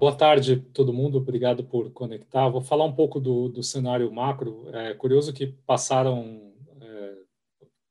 Boa tarde, todo mundo. Obrigado por conectar. Vou falar um pouco do, do cenário macro. É curioso que passaram é,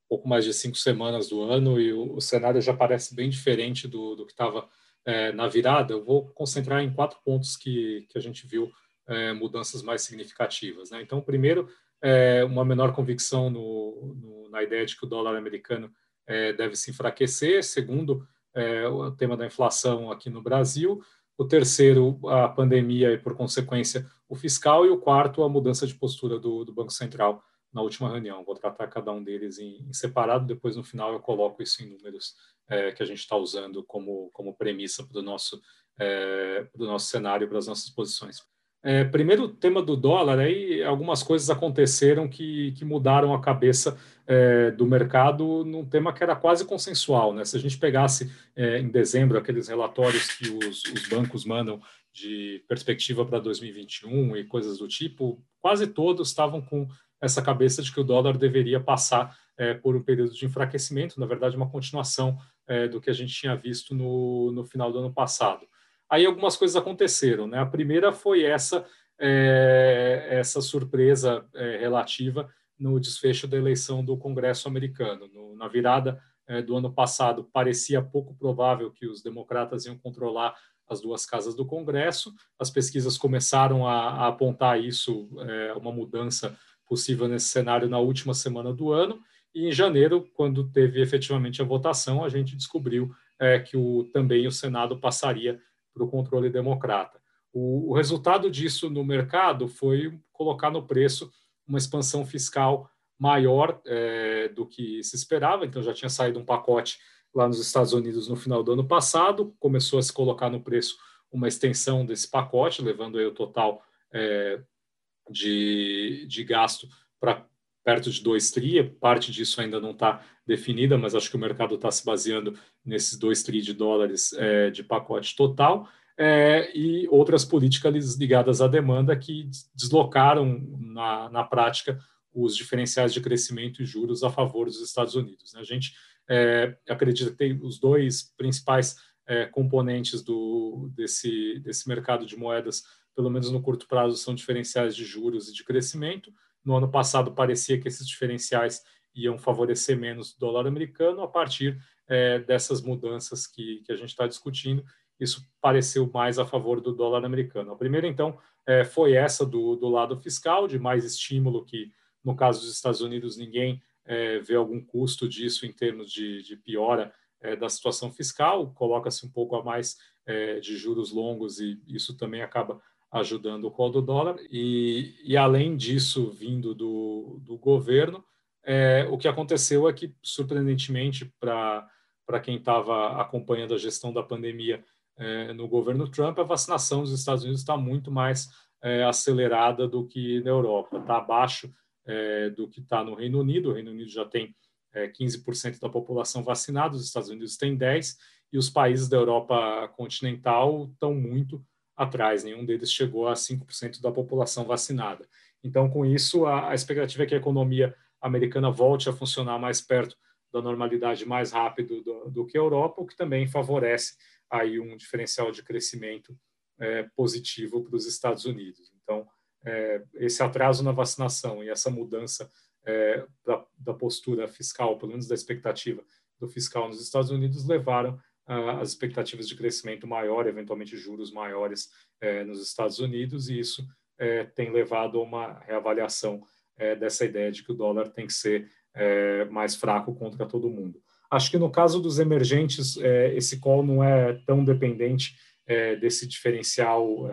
pouco mais de cinco semanas do ano e o, o cenário já parece bem diferente do, do que estava é, na virada. Eu vou concentrar em quatro pontos que, que a gente viu é, mudanças mais significativas. Né? Então, primeiro, é, uma menor convicção no, no, na ideia de que o dólar americano é, deve se enfraquecer. Segundo, é, o tema da inflação aqui no Brasil. O terceiro, a pandemia e, por consequência, o fiscal. E o quarto, a mudança de postura do, do Banco Central na última reunião. Vou tratar cada um deles em, em separado, depois, no final, eu coloco isso em números é, que a gente está usando como, como premissa para o nosso, é, nosso cenário, para as nossas posições. É, primeiro tema do dólar, aí algumas coisas aconteceram que, que mudaram a cabeça é, do mercado num tema que era quase consensual. Né? Se a gente pegasse é, em dezembro aqueles relatórios que os, os bancos mandam de perspectiva para 2021 e coisas do tipo, quase todos estavam com essa cabeça de que o dólar deveria passar é, por um período de enfraquecimento, na verdade, uma continuação é, do que a gente tinha visto no, no final do ano passado. Aí algumas coisas aconteceram. Né? A primeira foi essa, é, essa surpresa é, relativa no desfecho da eleição do Congresso americano. No, na virada é, do ano passado, parecia pouco provável que os democratas iam controlar as duas casas do Congresso. As pesquisas começaram a, a apontar isso, é, uma mudança possível nesse cenário na última semana do ano. E em janeiro, quando teve efetivamente a votação, a gente descobriu é, que o, também o Senado passaria para o controle democrata. O, o, resultado disso no mercado foi colocar no preço uma expansão fiscal maior é, do que se esperava, então já tinha saído um pacote lá nos Estados Unidos no final do ano passado, começou a se colocar no preço uma extensão desse pacote, levando aí o total é, de, de gasto para perto de 2 tri, parte disso ainda não está definida, mas acho que o mercado está se baseando nesses 2 tri de dólares é, de pacote total, é, e outras políticas ligadas à demanda que deslocaram na, na prática os diferenciais de crescimento e juros a favor dos Estados Unidos. Né? A gente é, acredita que tem os dois principais é, componentes do, desse, desse mercado de moedas, pelo menos no curto prazo, são diferenciais de juros e de crescimento. No ano passado, parecia que esses diferenciais iam favorecer menos o dólar americano, a partir é, dessas mudanças que, que a gente está discutindo, isso pareceu mais a favor do dólar americano. A primeira, então, é, foi essa do, do lado fiscal, de mais estímulo, que no caso dos Estados Unidos ninguém é, vê algum custo disso em termos de, de piora é, da situação fiscal, coloca-se um pouco a mais é, de juros longos e isso também acaba ajudando o call do dólar. E, e além disso, vindo do, do governo, é, o que aconteceu é que, surpreendentemente, para quem estava acompanhando a gestão da pandemia é, no governo Trump, a vacinação nos Estados Unidos está muito mais é, acelerada do que na Europa, está abaixo é, do que está no Reino Unido. O Reino Unido já tem 15% é, da população vacinada, os Estados Unidos têm 10%, e os países da Europa continental estão muito atrás, nenhum deles chegou a 5% da população vacinada. Então, com isso, a, a expectativa é que a economia americana volte a funcionar mais perto da normalidade mais rápido do, do que a Europa, o que também favorece aí um diferencial de crescimento é, positivo para os Estados Unidos. Então, é, esse atraso na vacinação e essa mudança é, da, da, postura fiscal, pelo menos da expectativa do fiscal nos Estados Unidos, levaram as expectativas de crescimento maior, eventualmente juros maiores é, nos Estados Unidos, e isso é, tem levado a uma reavaliação é, dessa ideia de que o dólar tem que ser mais fraco contra todo mundo. Acho que no caso dos emergentes, esse call não é tão dependente desse diferencial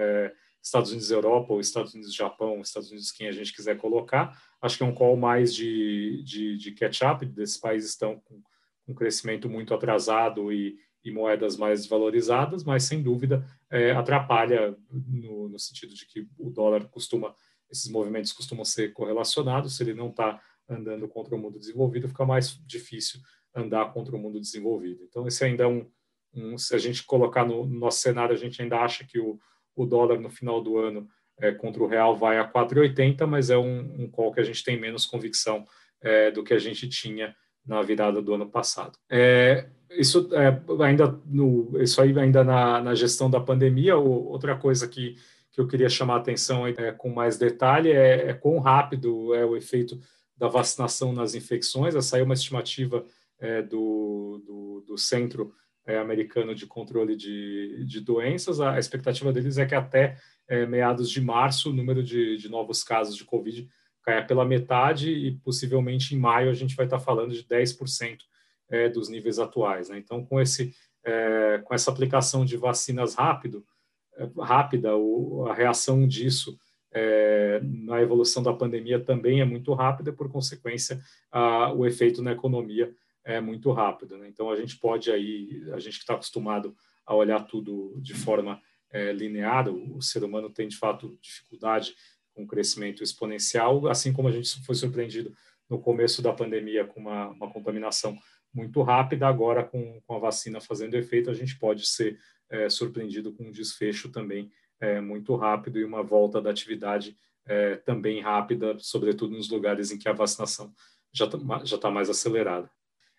Estados Unidos-Europa ou Estados Unidos-Japão, Estados Unidos quem a gente quiser colocar. Acho que é um call mais de, de, de catch-up, desses países estão com um crescimento muito atrasado e, e moedas mais desvalorizadas, mas sem dúvida é, atrapalha no, no, sentido de que o dólar costuma, esses movimentos costumam ser correlacionados. Se ele não está andando contra o mundo desenvolvido, fica mais difícil andar contra o mundo desenvolvido. Então, esse ainda é um, um se a gente colocar no, no, nosso cenário, a gente ainda acha que o, o dólar no final do ano é, contra o real vai a 4,80, mas é um, um call que a gente tem menos convicção é, do que a gente tinha na virada do ano passado. É, isso é, ainda no, isso aí ainda na, na gestão da pandemia. Outra coisa que, que eu queria chamar a atenção é, com mais detalhe é, é quão rápido é o efeito da vacinação nas infecções. Saiu uma estimativa é, do, do, do, Centro é, Americano de Controle de, de Doenças. A, a, expectativa deles é que até é, meados de março o número de, de novos casos de Covid caia pela metade e possivelmente em maio a gente vai estar falando de 10% é, dos níveis atuais. Né? Então, com, esse, é, com essa aplicação de vacinas rápido, é, rápida, o, a reação disso é, na evolução da pandemia também é muito rápida, por consequência, a, o efeito na economia é muito rápido. Né? Então, a gente pode aí, a gente que está acostumado a olhar tudo de forma é, linear, o, o ser humano tem, de fato, dificuldade o crescimento exponencial, assim como a gente foi surpreendido no começo da pandemia com uma, uma contaminação muito rápida, agora com, com, a vacina fazendo efeito, a gente pode ser é, surpreendido com um desfecho também é, muito rápido e uma volta da atividade é, também rápida, sobretudo nos lugares em que a vacinação já está tá mais acelerada.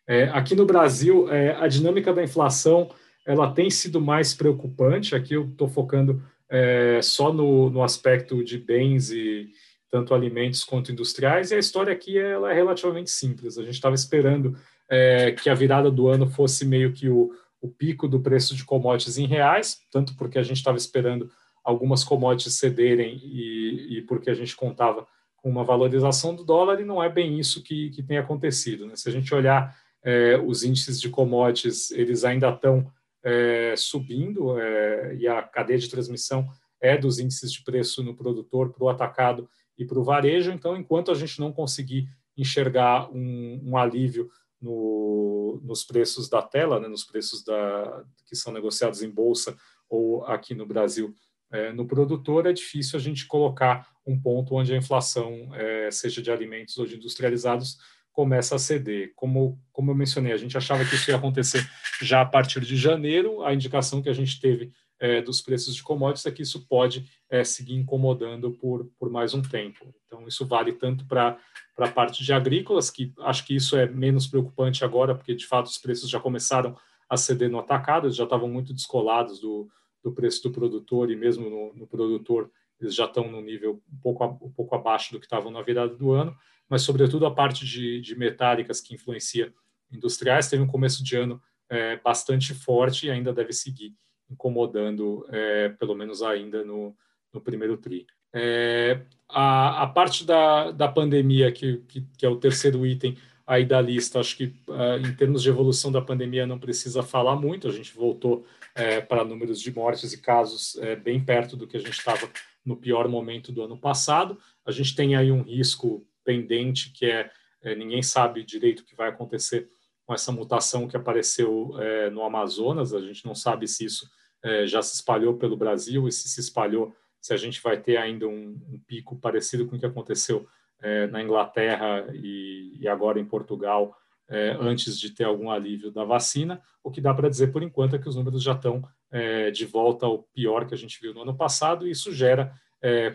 É, aqui no Brasil, é, a dinâmica da inflação ela tem sido mais preocupante. Aqui eu estou focando é, só no, no, aspecto de bens e tanto alimentos quanto industriais. E a história aqui ela é relativamente simples. A gente estava esperando é, que a virada do ano fosse meio que o, o pico do preço de commodities em reais, tanto porque a gente estava esperando algumas commodities cederem e, e, porque a gente contava com uma valorização do dólar, e não é bem isso que, que tem acontecido. Né? Se a gente olhar é, os índices de commodities, eles ainda estão é, subindo é, e a cadeia de transmissão é dos índices de preço no produtor para o atacado e para o varejo. Então, enquanto a gente não conseguir enxergar um, um alívio no, nos preços da tela, né, nos preços da, que são negociados em bolsa ou aqui no Brasil é, no produtor, é difícil a gente colocar um ponto onde a inflação, é, seja de alimentos ou de industrializados, começa a ceder. Como, como eu mencionei, a gente achava que isso ia acontecer já a partir de janeiro, a indicação que a gente teve é, dos preços de commodities é que isso pode é, seguir incomodando por, por mais um tempo. Então, isso vale tanto para a parte de agrícolas, que acho que isso é menos preocupante agora, porque de fato os preços já começaram a ceder no atacado, já estavam muito descolados do, do preço do produtor, e mesmo no, no produtor eles já estão no nível um pouco, um pouco abaixo do que estavam na virada do ano mas sobretudo a parte de, de metálicas que influencia industriais teve um começo de ano é, bastante forte e ainda deve seguir incomodando, é, pelo menos ainda no, no primeiro TRI. É, a, a, parte da, da pandemia, que, que, que, é o terceiro item aí da lista, acho que uh, em termos de evolução da pandemia não precisa falar muito, a gente voltou é, para números de mortes e casos é, bem perto do que a gente estava no pior momento do ano passado. A gente tem aí um risco pendente, que é, é, ninguém sabe direito o que vai acontecer com essa mutação que apareceu é, no Amazonas. A gente não sabe se isso é, já se espalhou pelo Brasil e se se espalhou, se a gente vai ter ainda um, um pico parecido com o que aconteceu é, na Inglaterra e, e, agora em Portugal, é, antes de ter algum alívio da vacina. O que dá para dizer por enquanto é que os números já estão é, de volta ao pior que a gente viu no ano passado, e isso gera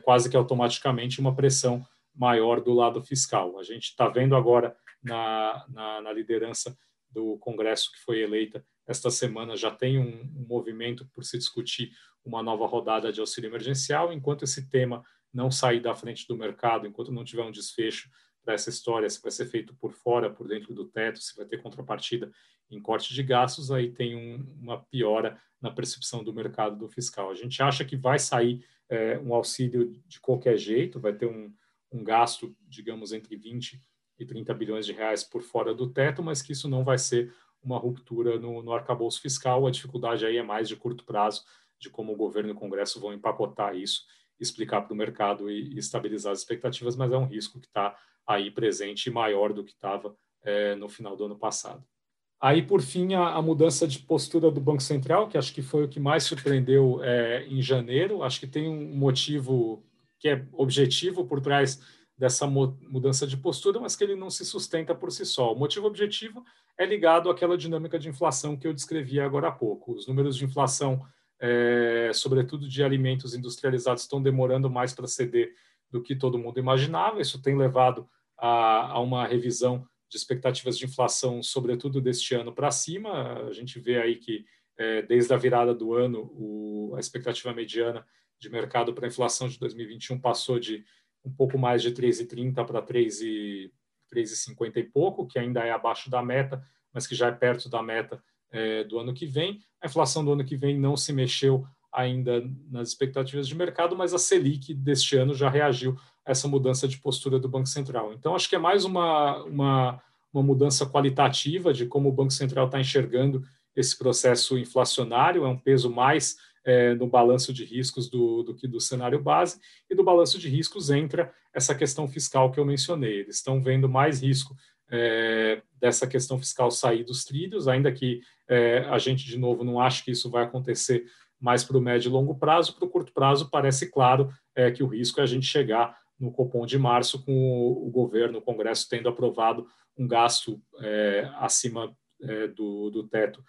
quase que automaticamente uma pressão maior do lado fiscal. A gente está vendo agora na, na, na, liderança do Congresso que foi eleita esta semana, já tem um, um movimento por se discutir uma nova rodada de auxílio emergencial, enquanto esse tema não sair da frente do mercado, enquanto não tiver um desfecho para essa história, se vai ser feito por fora, por dentro do teto, se vai ter contrapartida em corte de gastos, aí tem um, uma piora na percepção do mercado do fiscal. A gente acha que vai sair é, um auxílio de qualquer jeito, vai ter um, um gasto, digamos, entre 20 e 30 bilhões de reais por fora do teto, mas que isso não vai ser uma ruptura no, no arcabouço fiscal. A dificuldade aí é mais de curto prazo, de como o governo e o Congresso vão empacotar isso, explicar para o mercado e, e, estabilizar as expectativas, mas é um risco que está aí presente e maior do que estava é, no final do ano passado. Aí, por fim, a, a, mudança de postura do Banco Central, que acho que foi o que mais surpreendeu é, em janeiro. Acho que tem um motivo que é objetivo por trás dessa mudança de postura, mas que ele não se sustenta por si só. O motivo objetivo é ligado àquela dinâmica de inflação que eu descrevi agora há pouco. Os números de inflação, é, sobretudo de alimentos industrializados, estão demorando mais para ceder do que todo mundo imaginava. Isso tem levado a, a uma revisão de expectativas de inflação, sobretudo deste ano para cima. A gente vê aí que, é, desde a virada do ano, o, a expectativa mediana de mercado para a inflação de 2021 passou de um pouco mais de 3,30 para 3,50 e pouco, que ainda é abaixo da meta, mas que já é perto da meta é, do ano que vem. A inflação do ano que vem não se mexeu ainda nas expectativas de mercado, mas a Selic deste ano já reagiu a essa mudança de postura do Banco Central. Então, acho que é mais uma, uma, uma mudança qualitativa de como o Banco Central está enxergando esse processo inflacionário, é um peso mais é, no balanço de riscos do, do que do cenário base, e do balanço de riscos entra essa questão fiscal que eu mencionei. Eles estão vendo mais risco é, dessa questão fiscal sair dos trilhos, ainda que é, a gente, de novo, não acha que isso vai acontecer mais para o médio e longo prazo. Para o curto prazo, parece claro é, que o risco é a gente chegar no Copom de março com o, o governo, o Congresso tendo aprovado um gasto é, acima é, do, do teto,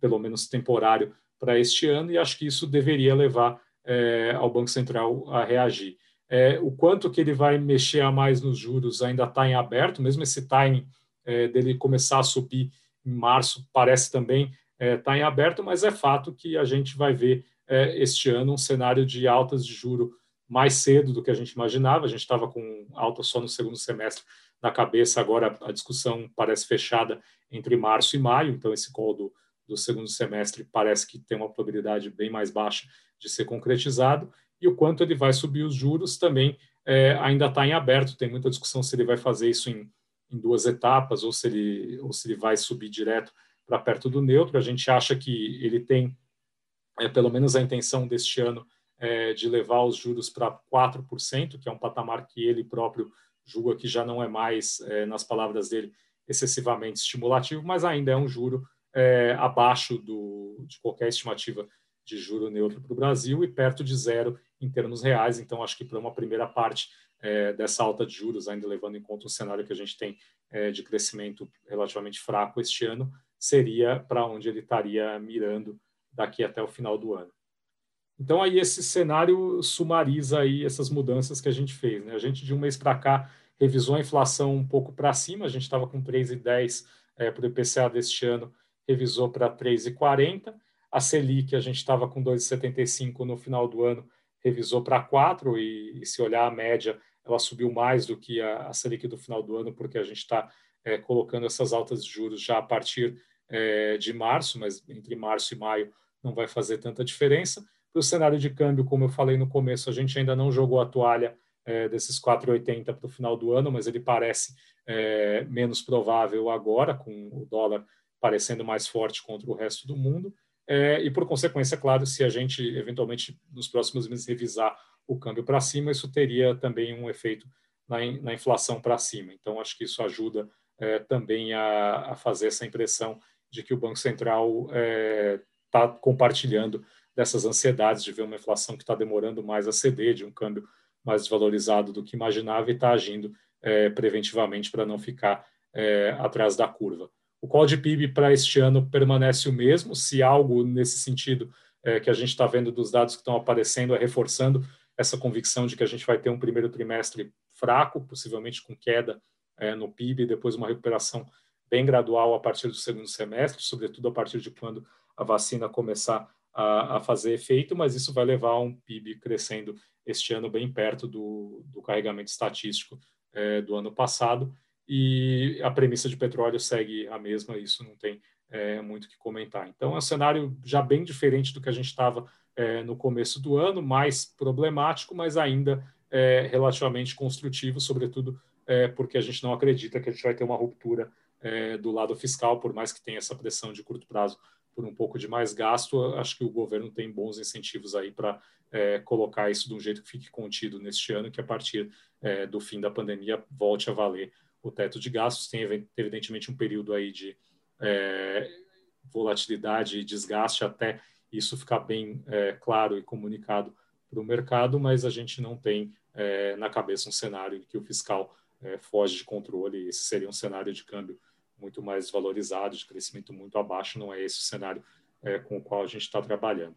pelo menos temporário, para este ano, e acho que isso deveria levar é, ao Banco Central a reagir. É, o quanto que ele vai mexer a mais nos juros ainda está em aberto, mesmo esse timing é, dele começar a subir em março parece também estar é, tá em aberto, mas é fato que a gente vai ver é, este ano um cenário de altas de juro mais cedo do que a gente imaginava. A gente estava com alta só no segundo semestre na cabeça, agora a discussão parece fechada entre março e maio, então esse call do, do segundo semestre parece que tem uma probabilidade bem mais baixa de ser concretizado, e o quanto ele vai subir os juros também é, ainda está em aberto, tem muita discussão se ele vai fazer isso em, em duas etapas ou se ele, ou se ele vai subir direto para perto do neutro. A gente acha que ele tem, é, pelo menos a intenção deste ano, é, de levar os juros para 4%, que é um patamar que ele próprio julga que já não é mais, é, nas palavras dele, excessivamente estimulativo, mas ainda é um juro é, abaixo do, de qualquer estimativa de juro neutro para o Brasil e perto de zero em termos reais. Então, acho que para uma primeira parte é, dessa alta de juros, ainda levando em conta o cenário que a gente tem é, de crescimento relativamente fraco este ano, seria para onde ele estaria mirando daqui até o final do ano. Então, aí esse cenário sumariza aí essas mudanças que a gente fez. Né? A gente, de um mês para cá, revisou a inflação um pouco para cima, a gente estava com 3,10 é, para o IPCA deste ano, revisou para 3,40. A Selic, a gente estava com 2,75 no final do ano, revisou para 4, e, e, se olhar a média, ela subiu mais do que a, a Selic do final do ano, porque a gente está é, colocando essas altas de juros já a partir é, de março, mas entre março e maio não vai fazer tanta diferença. Para o cenário de câmbio, como eu falei no começo, a gente ainda não jogou a toalha é, desses 4,80 para o final do ano, mas ele parece é, menos provável agora, com o dólar parecendo mais forte contra o resto do mundo. É, e, por consequência, claro, se a gente eventualmente nos próximos meses revisar o câmbio para cima, isso teria também um efeito na, in, na inflação para cima. Então, acho que isso ajuda é, também a, a, fazer essa impressão de que o Banco Central está é, tá compartilhando dessas ansiedades de ver uma inflação que está demorando mais a ceder, de um câmbio mais desvalorizado do que imaginava e está agindo é, preventivamente para não ficar é, atrás da curva. O de PIB para este ano permanece o mesmo, se algo nesse sentido é, que a gente está vendo dos dados que estão aparecendo é reforçando essa convicção de que a gente vai ter um primeiro trimestre fraco, possivelmente com queda é, no PIB, depois uma recuperação bem gradual a partir do segundo semestre, sobretudo a partir de quando a vacina começar a, a, fazer efeito, mas isso vai levar a um PIB crescendo este ano bem perto do, do carregamento estatístico é, do ano passado. E a premissa de petróleo segue a mesma, isso não tem é, muito que comentar. Então, é um cenário já bem diferente do que a gente estava é, no começo do ano, mais problemático, mas ainda é, relativamente construtivo, sobretudo é, porque a gente não acredita que a gente vai ter uma ruptura é, do lado fiscal, por mais que tenha essa pressão de curto prazo por um pouco de mais gasto, acho que o governo tem bons incentivos aí para é, colocar isso de um jeito que fique contido neste ano, que a partir do fim da pandemia volte a valer o teto de gastos. Tem evidentemente um período aí de é, volatilidade e desgaste até isso ficar bem é, claro e comunicado para o mercado, mas a gente não tem é, na cabeça um cenário em que o fiscal é, foge de controle. Esse seria um cenário de câmbio muito mais valorizado, de crescimento muito abaixo, não é esse o cenário é, com o qual a gente está trabalhando.